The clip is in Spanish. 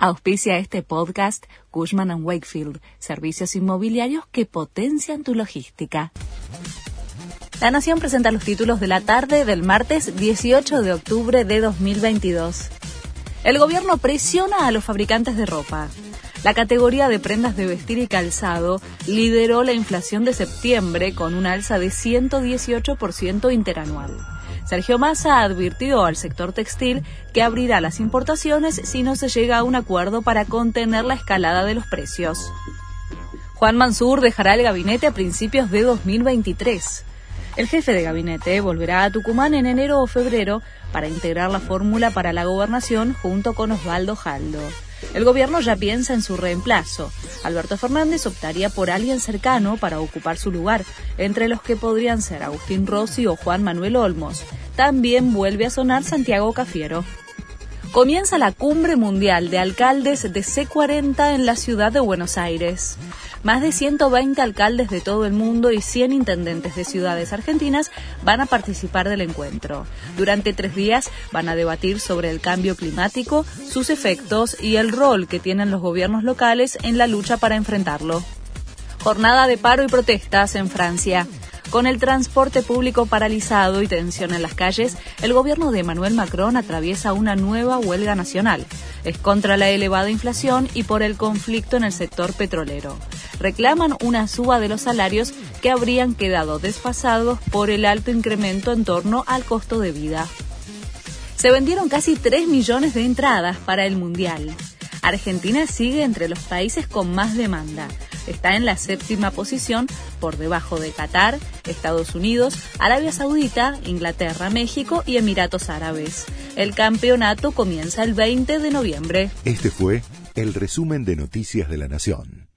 Auspicia este podcast Cushman ⁇ Wakefield, servicios inmobiliarios que potencian tu logística. La Nación presenta los títulos de la tarde del martes 18 de octubre de 2022. El gobierno presiona a los fabricantes de ropa. La categoría de prendas de vestir y calzado lideró la inflación de septiembre con un alza de 118% interanual. Sergio Massa advirtió al sector textil que abrirá las importaciones si no se llega a un acuerdo para contener la escalada de los precios. Juan Mansur dejará el gabinete a principios de 2023. El jefe de gabinete volverá a Tucumán en enero o febrero para integrar la fórmula para la gobernación junto con Osvaldo Jaldo. El gobierno ya piensa en su reemplazo. Alberto Fernández optaría por alguien cercano para ocupar su lugar, entre los que podrían ser Agustín Rossi o Juan Manuel Olmos. También vuelve a sonar Santiago Cafiero. Comienza la cumbre mundial de alcaldes de C40 en la ciudad de Buenos Aires. Más de 120 alcaldes de todo el mundo y 100 intendentes de ciudades argentinas van a participar del encuentro. Durante tres días van a debatir sobre el cambio climático, sus efectos y el rol que tienen los gobiernos locales en la lucha para enfrentarlo. Jornada de paro y protestas en Francia. Con el transporte público paralizado y tensión en las calles, el gobierno de Emmanuel Macron atraviesa una nueva huelga nacional. Es contra la elevada inflación y por el conflicto en el sector petrolero. Reclaman una suba de los salarios que habrían quedado desfasados por el alto incremento en torno al costo de vida. Se vendieron casi 3 millones de entradas para el Mundial. Argentina sigue entre los países con más demanda. Está en la séptima posición por debajo de Qatar, Estados Unidos, Arabia Saudita, Inglaterra, México y Emiratos Árabes. El campeonato comienza el 20 de noviembre. Este fue el resumen de Noticias de la Nación.